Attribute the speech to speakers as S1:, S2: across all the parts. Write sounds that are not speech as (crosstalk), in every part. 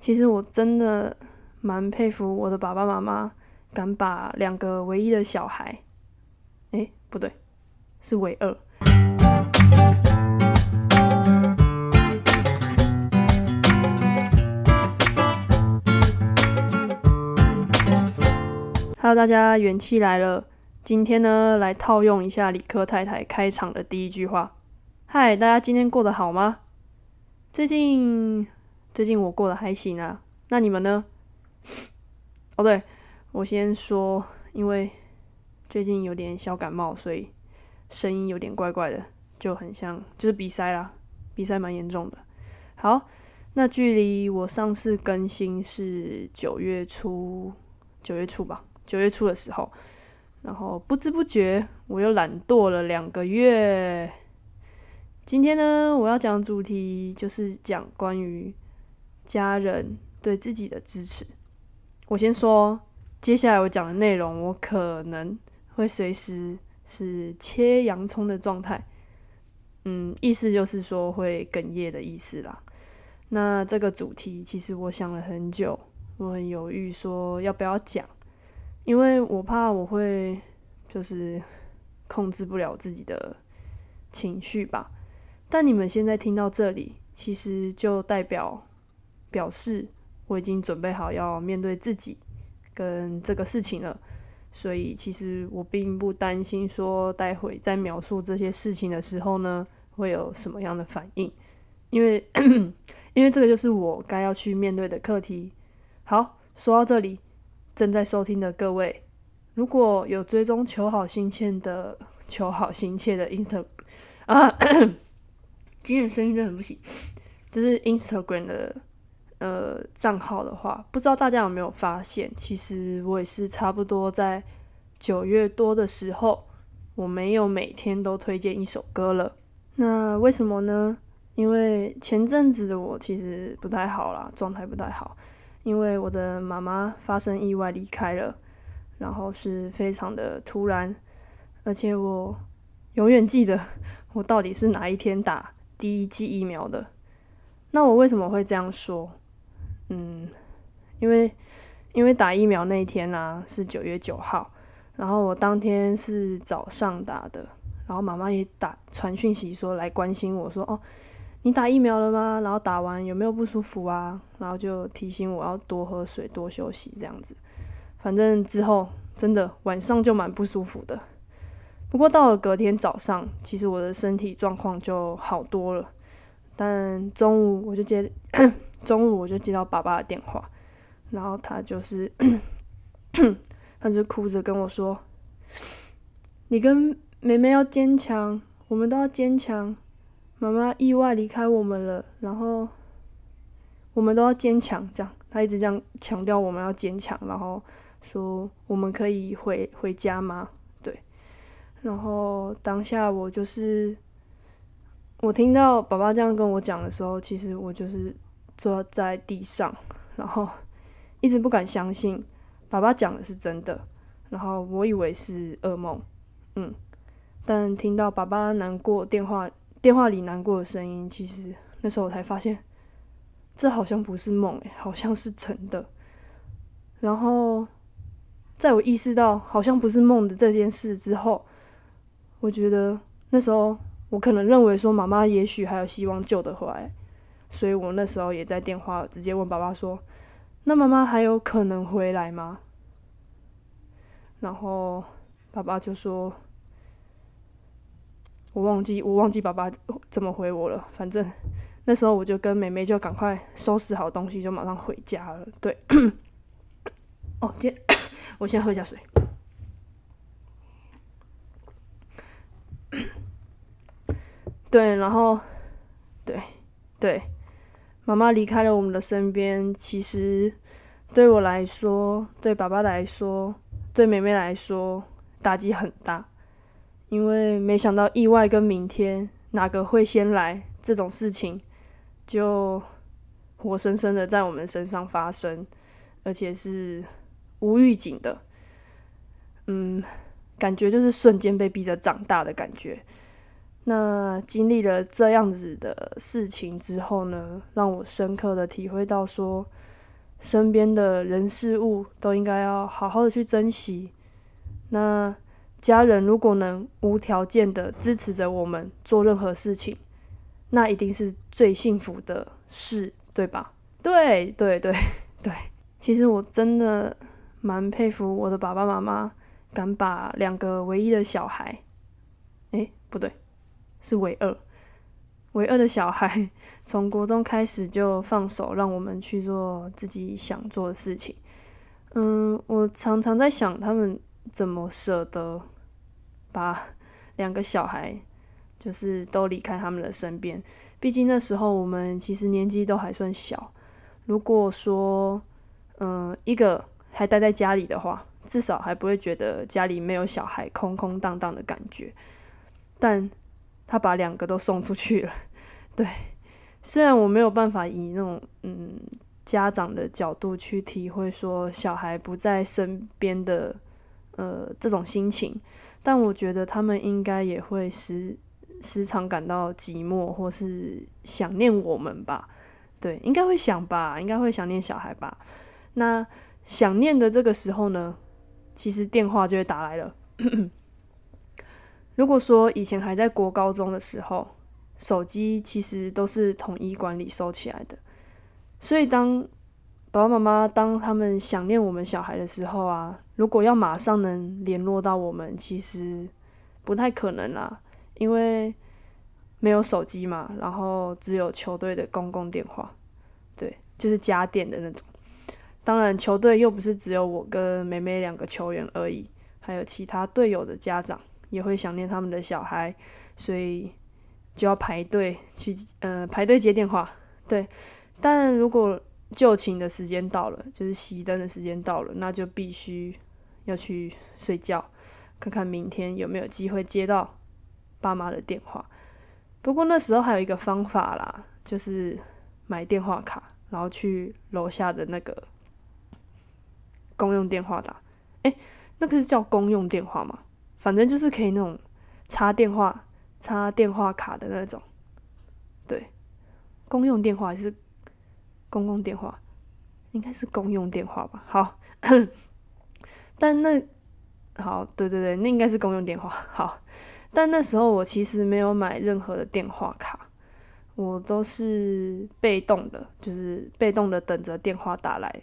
S1: 其实我真的蛮佩服我的爸爸妈妈，敢把两个唯一的小孩，哎，不对，是唯二。Hello，大家元气来了。今天呢，来套用一下理科太太开场的第一句话。嗨，大家今天过得好吗？最近最近我过得还行啊。那你们呢？(laughs) 哦，对，我先说，因为最近有点小感冒，所以声音有点怪怪的，就很像就是鼻塞啦，鼻塞蛮严重的。好，那距离我上次更新是九月初，九月初吧。九月初的时候，然后不知不觉我又懒惰了两个月。今天呢，我要讲主题就是讲关于家人对自己的支持。我先说，接下来我讲的内容，我可能会随时是切洋葱的状态。嗯，意思就是说会哽咽的意思啦。那这个主题其实我想了很久，我很犹豫说要不要讲。因为我怕我会就是控制不了自己的情绪吧，但你们现在听到这里，其实就代表表示我已经准备好要面对自己跟这个事情了，所以其实我并不担心说待会在描述这些事情的时候呢会有什么样的反应，因为 (clears throat) 因为这个就是我该要去面对的课题。好，说到这里。正在收听的各位，如果有追踪求好心切的求好心切的 Instagram 啊，(coughs) 今天声音真的很不行，就是 Instagram 的呃账号的话，不知道大家有没有发现，其实我也是差不多在九月多的时候，我没有每天都推荐一首歌了。那为什么呢？因为前阵子的我其实不太好啦，状态不太好。因为我的妈妈发生意外离开了，然后是非常的突然，而且我永远记得我到底是哪一天打第一剂疫苗的。那我为什么会这样说？嗯，因为因为打疫苗那一天呢是九月九号，然后我当天是早上打的，然后妈妈也打传讯息说来关心我说哦。你打疫苗了吗？然后打完有没有不舒服啊？然后就提醒我要多喝水、多休息这样子。反正之后真的晚上就蛮不舒服的。不过到了隔天早上，其实我的身体状况就好多了。但中午我就接中午我就接到爸爸的电话，然后他就是 (coughs) 他就哭着跟我说：“你跟妹妹要坚强，我们都要坚强。”妈妈意外离开我们了，然后我们都要坚强。这样，他一直这样强调我们要坚强，然后说我们可以回回家吗？对。然后当下我就是我听到爸爸这样跟我讲的时候，其实我就是坐在地上，然后一直不敢相信爸爸讲的是真的，然后我以为是噩梦，嗯。但听到爸爸难过电话。电话里难过的声音，其实那时候我才发现，这好像不是梦诶，好像是真的。然后，在我意识到好像不是梦的这件事之后，我觉得那时候我可能认为说妈妈也许还有希望救得回来，所以我那时候也在电话直接问爸爸说：“那妈妈还有可能回来吗？”然后爸爸就说。我忘记我忘记爸爸怎么回我了，反正那时候我就跟妹妹就赶快收拾好东西，就马上回家了。对，(coughs) 哦，今 (coughs) 我先喝一下水。(coughs) 对，然后对对，妈妈离开了我们的身边，其实对我来说，对爸爸来说，对妹妹来说，打击很大。因为没想到意外跟明天哪个会先来这种事情，就活生生的在我们身上发生，而且是无预警的，嗯，感觉就是瞬间被逼着长大的感觉。那经历了这样子的事情之后呢，让我深刻的体会到说，身边的人事物都应该要好好的去珍惜。那家人如果能无条件的支持着我们做任何事情，那一定是最幸福的事，对吧？对对对对，其实我真的蛮佩服我的爸爸妈妈，敢把两个唯一的小孩，诶，不对，是唯二，唯二的小孩，(laughs) 从国中开始就放手让我们去做自己想做的事情。嗯，我常常在想他们。怎么舍得把两个小孩，就是都离开他们的身边？毕竟那时候我们其实年纪都还算小。如果说，嗯，一个还待在家里的话，至少还不会觉得家里没有小孩空空荡荡的感觉。但他把两个都送出去了，对。虽然我没有办法以那种嗯家长的角度去体会说小孩不在身边的。呃，这种心情，但我觉得他们应该也会时时常感到寂寞，或是想念我们吧？对，应该会想吧，应该会想念小孩吧？那想念的这个时候呢，其实电话就会打来了。(coughs) 如果说以前还在国高中的时候，手机其实都是统一管理收起来的，所以当爸爸妈妈当他们想念我们小孩的时候啊。如果要马上能联络到我们，其实不太可能啦，因为没有手机嘛，然后只有球队的公共电话，对，就是家电的那种。当然，球队又不是只有我跟梅梅两个球员而已，还有其他队友的家长也会想念他们的小孩，所以就要排队去，呃，排队接电话。对，但如果就寝的时间到了，就是熄灯的时间到了，那就必须。要去睡觉，看看明天有没有机会接到爸妈的电话。不过那时候还有一个方法啦，就是买电话卡，然后去楼下的那个公用电话打。哎，那个是叫公用电话吗？反正就是可以那种插电话、插电话卡的那种。对，公用电话还是公共电话？应该是公用电话吧。好。(coughs) 但那好，对对对，那应该是公用电话。好，但那时候我其实没有买任何的电话卡，我都是被动的，就是被动的等着电话打来。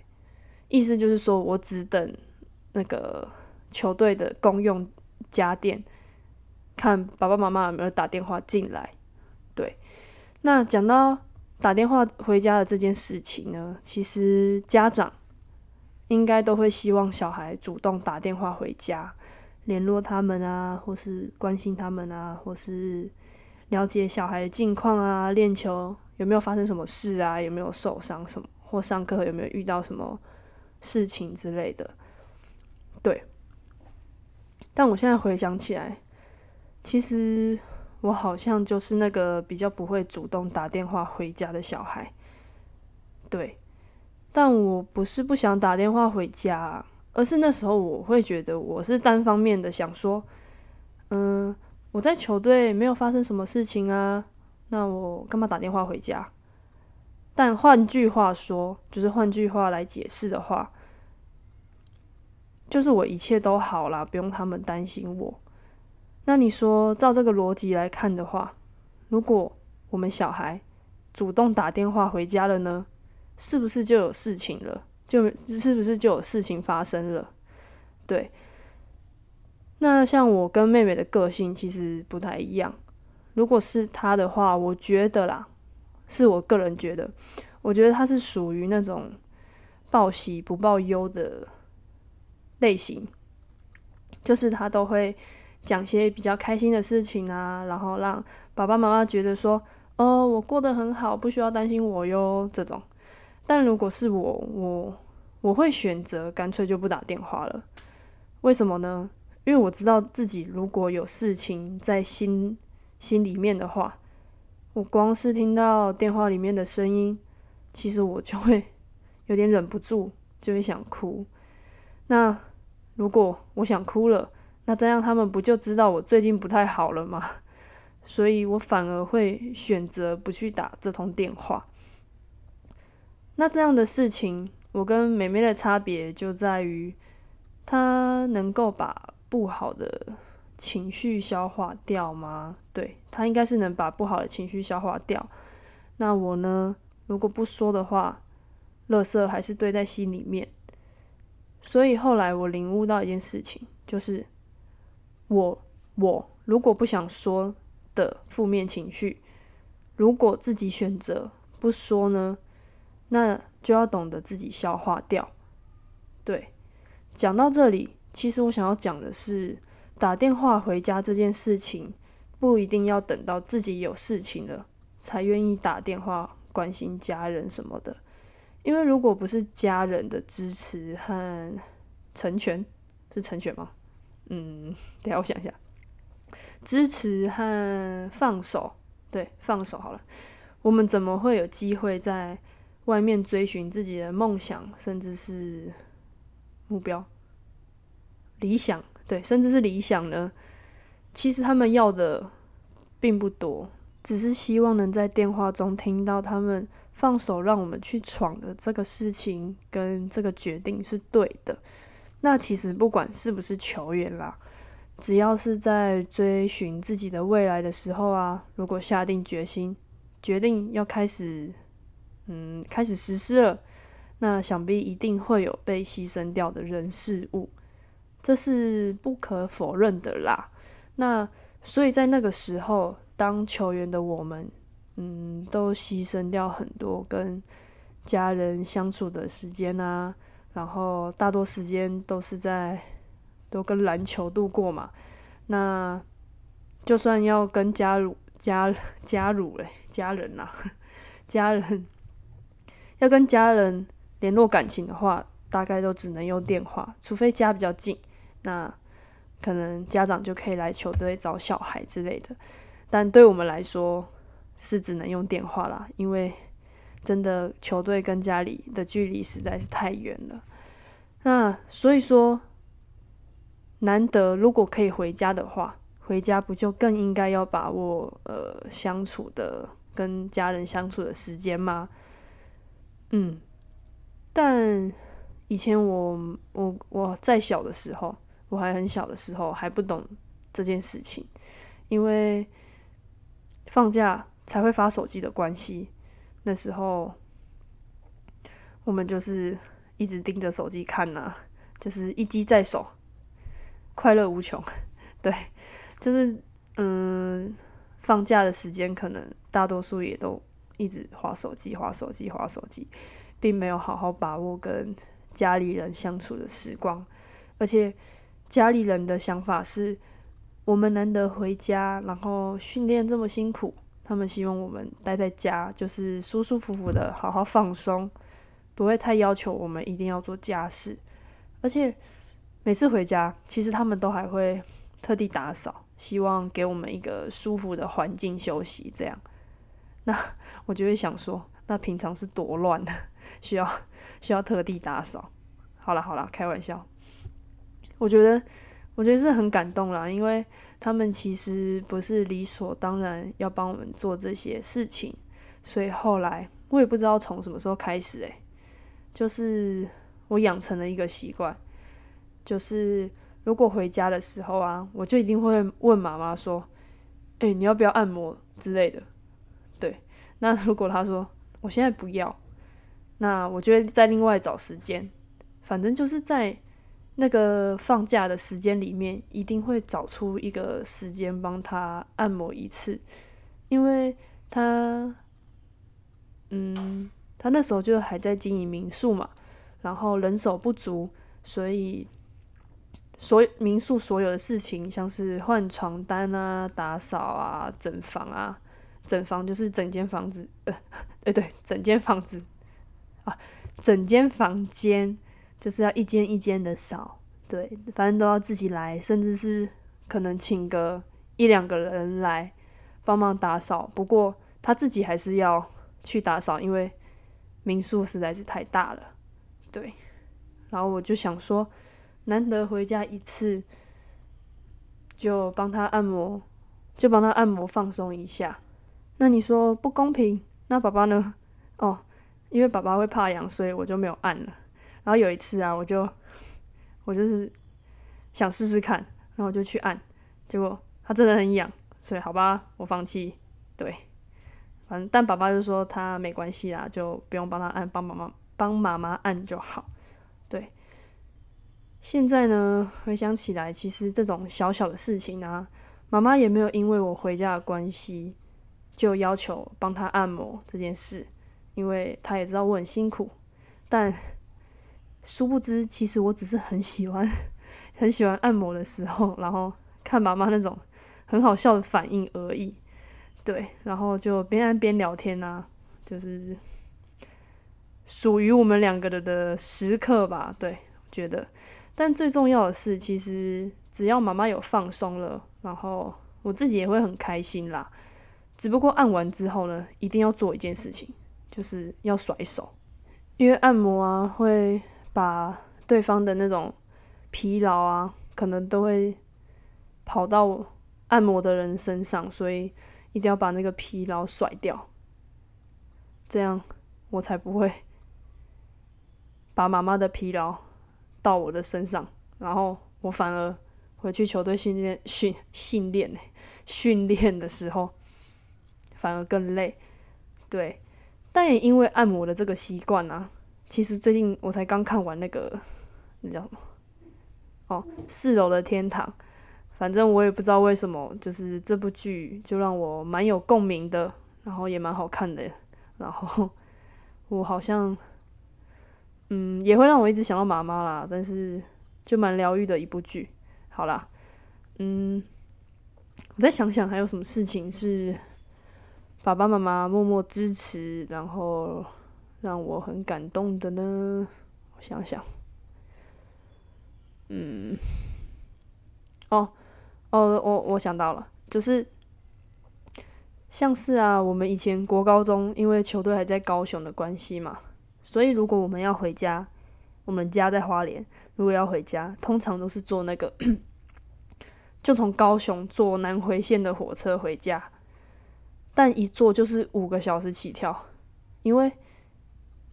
S1: 意思就是说我只等那个球队的公用家电，看爸爸妈妈有没有打电话进来。对，那讲到打电话回家的这件事情呢，其实家长。应该都会希望小孩主动打电话回家，联络他们啊，或是关心他们啊，或是了解小孩的近况啊，练球有没有发生什么事啊，有没有受伤什么，或上课有没有遇到什么事情之类的。对，但我现在回想起来，其实我好像就是那个比较不会主动打电话回家的小孩。对。但我不是不想打电话回家，而是那时候我会觉得我是单方面的想说，嗯，我在球队没有发生什么事情啊，那我干嘛打电话回家？但换句话说，就是换句话来解释的话，就是我一切都好啦，不用他们担心我。那你说，照这个逻辑来看的话，如果我们小孩主动打电话回家了呢？是不是就有事情了？就是不是就有事情发生了？对。那像我跟妹妹的个性其实不太一样。如果是她的话，我觉得啦，是我个人觉得，我觉得她是属于那种报喜不报忧的类型，就是他都会讲些比较开心的事情啊，然后让爸爸妈妈觉得说，哦，我过得很好，不需要担心我哟，这种。但如果是我，我我会选择干脆就不打电话了。为什么呢？因为我知道自己如果有事情在心心里面的话，我光是听到电话里面的声音，其实我就会 (laughs) 有点忍不住，就会想哭。那如果我想哭了，那这样他们不就知道我最近不太好了吗？(laughs) 所以我反而会选择不去打这通电话。那这样的事情，我跟美美的差别就在于，她能够把不好的情绪消化掉吗？对，她应该是能把不好的情绪消化掉。那我呢？如果不说的话，垃圾还是堆在心里面。所以后来我领悟到一件事情，就是我我如果不想说的负面情绪，如果自己选择不说呢？那就要懂得自己消化掉。对，讲到这里，其实我想要讲的是，打电话回家这件事情，不一定要等到自己有事情了才愿意打电话关心家人什么的。因为如果不是家人的支持和成全，是成全吗？嗯，等下我想一下，支持和放手，对，放手好了。我们怎么会有机会在？外面追寻自己的梦想，甚至是目标、理想，对，甚至是理想呢？其实他们要的并不多，只是希望能在电话中听到他们放手让我们去闯的这个事情跟这个决定是对的。那其实不管是不是球员啦，只要是在追寻自己的未来的时候啊，如果下定决心，决定要开始。嗯，开始实施了，那想必一定会有被牺牲掉的人事物，这是不可否认的啦。那所以在那个时候，当球员的我们，嗯，都牺牲掉很多跟家人相处的时间啊，然后大多时间都是在都跟篮球度过嘛。那就算要跟家乳家家乳嘞，家人呐，(laughs) 家人。要跟家人联络感情的话，大概都只能用电话，除非家比较近，那可能家长就可以来球队找小孩之类的。但对我们来说，是只能用电话啦，因为真的球队跟家里的距离实在是太远了。那所以说，难得如果可以回家的话，回家不就更应该要把握呃相处的跟家人相处的时间吗？嗯，但以前我我我在小的时候，我还很小的时候还不懂这件事情，因为放假才会发手机的关系，那时候我们就是一直盯着手机看呐，就是一机在手，快乐无穷。(laughs) 对，就是嗯，放假的时间可能大多数也都。一直划手机，划手机，划手机，并没有好好把握跟家里人相处的时光。而且家里人的想法是，我们难得回家，然后训练这么辛苦，他们希望我们待在家，就是舒舒服服的好好放松，不会太要求我们一定要做家事。而且每次回家，其实他们都还会特地打扫，希望给我们一个舒服的环境休息，这样。那 (laughs) 我就会想说，那平常是多乱的，(laughs) 需要需要特地打扫。好了好了，开玩笑。我觉得我觉得是很感动啦，因为他们其实不是理所当然要帮我们做这些事情，所以后来我也不知道从什么时候开始，诶，就是我养成了一个习惯，就是如果回家的时候啊，我就一定会问妈妈说：“诶，你要不要按摩之类的？”对，那如果他说我现在不要，那我就会再另外找时间，反正就是在那个放假的时间里面，一定会找出一个时间帮他按摩一次，因为他，嗯，他那时候就还在经营民宿嘛，然后人手不足，所以所民宿所有的事情，像是换床单啊、打扫啊、整房啊。整房就是整间房子，呃，对 (laughs) 对，整间房子啊，整间房间就是要一间一间的扫，对，反正都要自己来，甚至是可能请个一两个人来帮忙打扫。不过他自己还是要去打扫，因为民宿实在是太大了，对。然后我就想说，难得回家一次，就帮他按摩。就帮他按摩放松一下。那你说不公平？那爸爸呢？哦，因为爸爸会怕痒，所以我就没有按了。然后有一次啊，我就我就是想试试看，然后我就去按，结果他真的很痒，所以好吧，我放弃。对，反正但爸爸就说他没关系啦，就不用帮他按，帮妈妈帮妈妈按就好。对，现在呢回想起来，其实这种小小的事情啊，妈妈也没有因为我回家的关系就要求帮他按摩这件事，因为他也知道我很辛苦，但。殊不知，其实我只是很喜欢，(laughs) 很喜欢按摩的时候，然后看妈妈那种很好笑的反应而已。对，然后就边按边聊天啊，就是属于我们两个的的时刻吧。对，觉得。但最重要的是，其实只要妈妈有放松了，然后我自己也会很开心啦。只不过按完之后呢，一定要做一件事情，就是要甩手，因为按摩啊会。把对方的那种疲劳啊，可能都会跑到按摩的人身上，所以一定要把那个疲劳甩掉，这样我才不会把妈妈的疲劳到我的身上，然后我反而回去球队训练训训练训练的时候反而更累，对，但也因为按摩的这个习惯啊。其实最近我才刚看完那个，那叫什么？哦，四楼的天堂。反正我也不知道为什么，就是这部剧就让我蛮有共鸣的，然后也蛮好看的。然后我好像，嗯，也会让我一直想到妈妈啦。但是就蛮疗愈的一部剧。好啦，嗯，我再想想还有什么事情是爸爸妈妈默默支持，然后。让我很感动的呢，我想想，嗯，哦，哦，我我想到了，就是像是啊，我们以前国高中因为球队还在高雄的关系嘛，所以如果我们要回家，我们家在花莲，如果要回家，通常都是坐那个，(clears throat) 就从高雄坐南回线的火车回家，但一坐就是五个小时起跳，因为。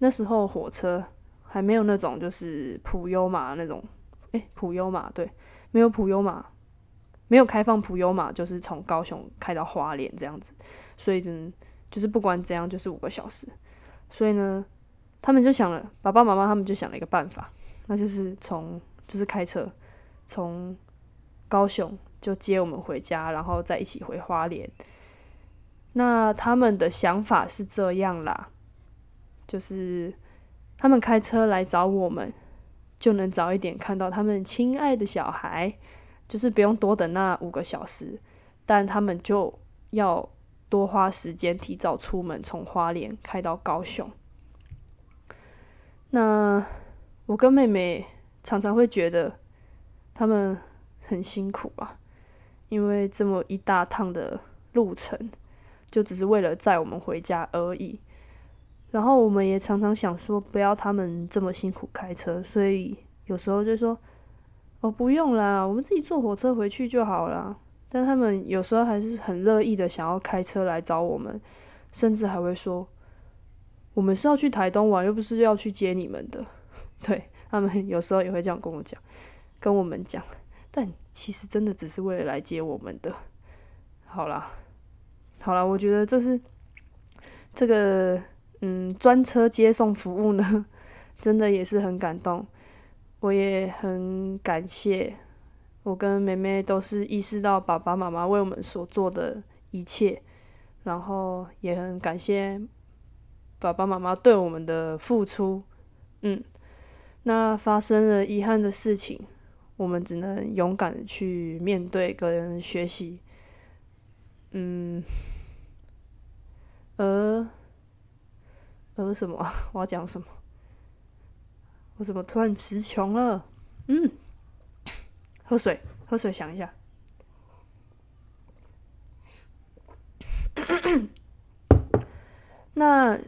S1: 那时候火车还没有那种就是普悠玛那种，诶，普悠玛对，没有普悠玛，没有开放普悠玛，就是从高雄开到花莲这样子，所以呢，就是不管怎样就是五个小时，所以呢，他们就想了，爸爸妈妈他们就想了一个办法，那就是从就是开车从高雄就接我们回家，然后再一起回花莲。那他们的想法是这样啦。就是他们开车来找我们，就能早一点看到他们亲爱的小孩，就是不用多等那五个小时，但他们就要多花时间提早出门，从花莲开到高雄。那我跟妹妹常常会觉得他们很辛苦啊，因为这么一大趟的路程，就只是为了载我们回家而已。然后我们也常常想说，不要他们这么辛苦开车，所以有时候就说，哦，不用啦，我们自己坐火车回去就好了。但他们有时候还是很乐意的想要开车来找我们，甚至还会说，我们是要去台东玩，又不是要去接你们的。(laughs) 对他们有时候也会这样跟我讲，跟我们讲，但其实真的只是为了来接我们的。好啦，好啦，我觉得这是这个。嗯，专车接送服务呢，(laughs) 真的也是很感动。我也很感谢，我跟妹妹都是意识到爸爸妈妈为我们所做的一切，然后也很感谢爸爸妈妈对我们的付出。嗯，那发生了遗憾的事情，我们只能勇敢的去面对跟学习。嗯，而。呃，什么？(laughs) 我要讲什么？我怎么突然词穷了？嗯，(coughs) 喝水，喝水，想一下。(coughs) 那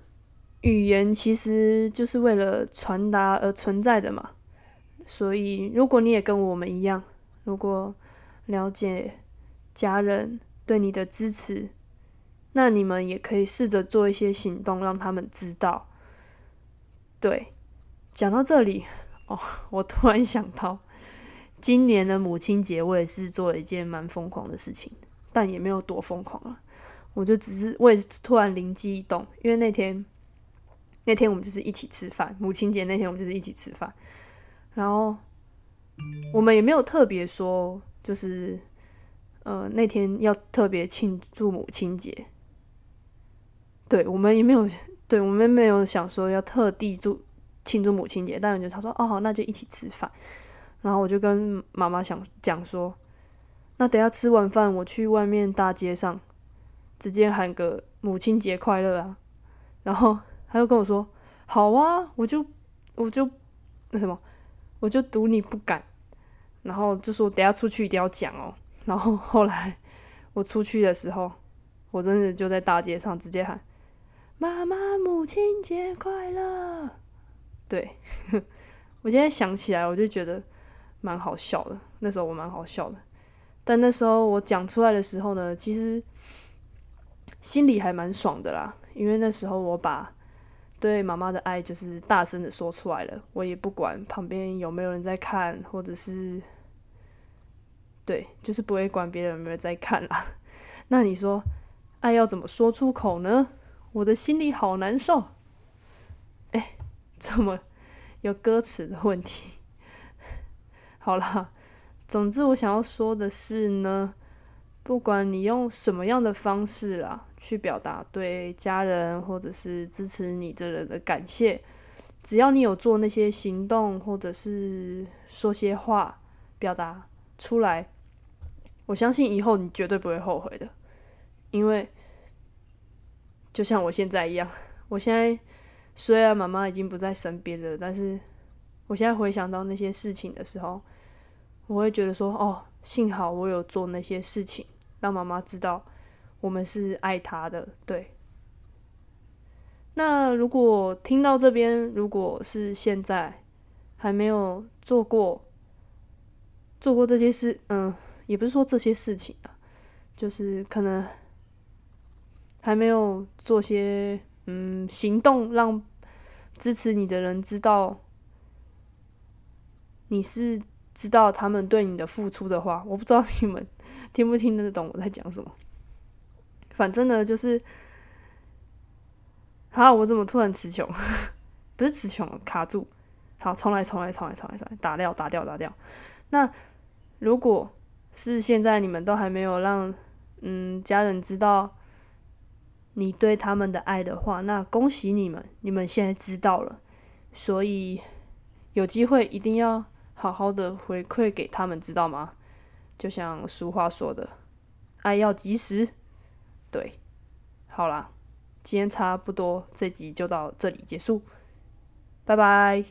S1: 语言其实就是为了传达而存在的嘛。所以，如果你也跟我们一样，如果了解家人对你的支持，那你们也可以试着做一些行动，让他们知道。对，讲到这里，哦，我突然想到，今年的母亲节，我也是做了一件蛮疯狂的事情，但也没有多疯狂啊。我就只是，我也是突然灵机一动，因为那天那天我们就是一起吃饭，母亲节那天我们就是一起吃饭，然后我们也没有特别说，就是呃那天要特别庆祝母亲节，对我们也没有，对我们没有想说要特地祝庆祝母亲节，但我就他说哦，那就一起吃饭，然后我就跟妈妈想讲说，那等下吃完饭我去外面大街上。直接喊个母亲节快乐啊！然后他就跟我说：“好啊，我就我就那什么，我就赌你不敢。”然后就说：“等下出去一定要讲哦。”然后后来我出去的时候，我真的就在大街上直接喊：“妈妈，母亲节快乐！”对 (laughs) 我现在想起来，我就觉得蛮好笑的。那时候我蛮好笑的，但那时候我讲出来的时候呢，其实。心里还蛮爽的啦，因为那时候我把对妈妈的爱就是大声的说出来了，我也不管旁边有没有人在看，或者是对，就是不会管别人有没有在看啦。(laughs) 那你说爱要怎么说出口呢？我的心里好难受。哎，怎么有歌词的问题。(laughs) 好了，总之我想要说的是呢。不管你用什么样的方式啦，去表达对家人或者是支持你的人的感谢，只要你有做那些行动或者是说些话表达出来，我相信以后你绝对不会后悔的。因为就像我现在一样，我现在虽然妈妈已经不在身边了，但是我现在回想到那些事情的时候，我会觉得说：哦，幸好我有做那些事情。让妈妈知道我们是爱她的，对。那如果听到这边，如果是现在还没有做过做过这些事，嗯，也不是说这些事情啊，就是可能还没有做些嗯行动，让支持你的人知道你是知道他们对你的付出的话，我不知道你们。(laughs) 听不听得懂我在讲什么？反正呢，就是，好，我怎么突然词穷？(laughs) 不是词穷，卡住。好，重来，重来，重来，重来，重来，打掉，打掉，打掉。那如果是现在你们都还没有让嗯家人知道你对他们的爱的话，那恭喜你们，你们现在知道了。所以有机会一定要好好的回馈给他们，知道吗？就像俗话说的，“爱要及时”。对，好啦，今天差不多，这集就到这里结束，拜拜。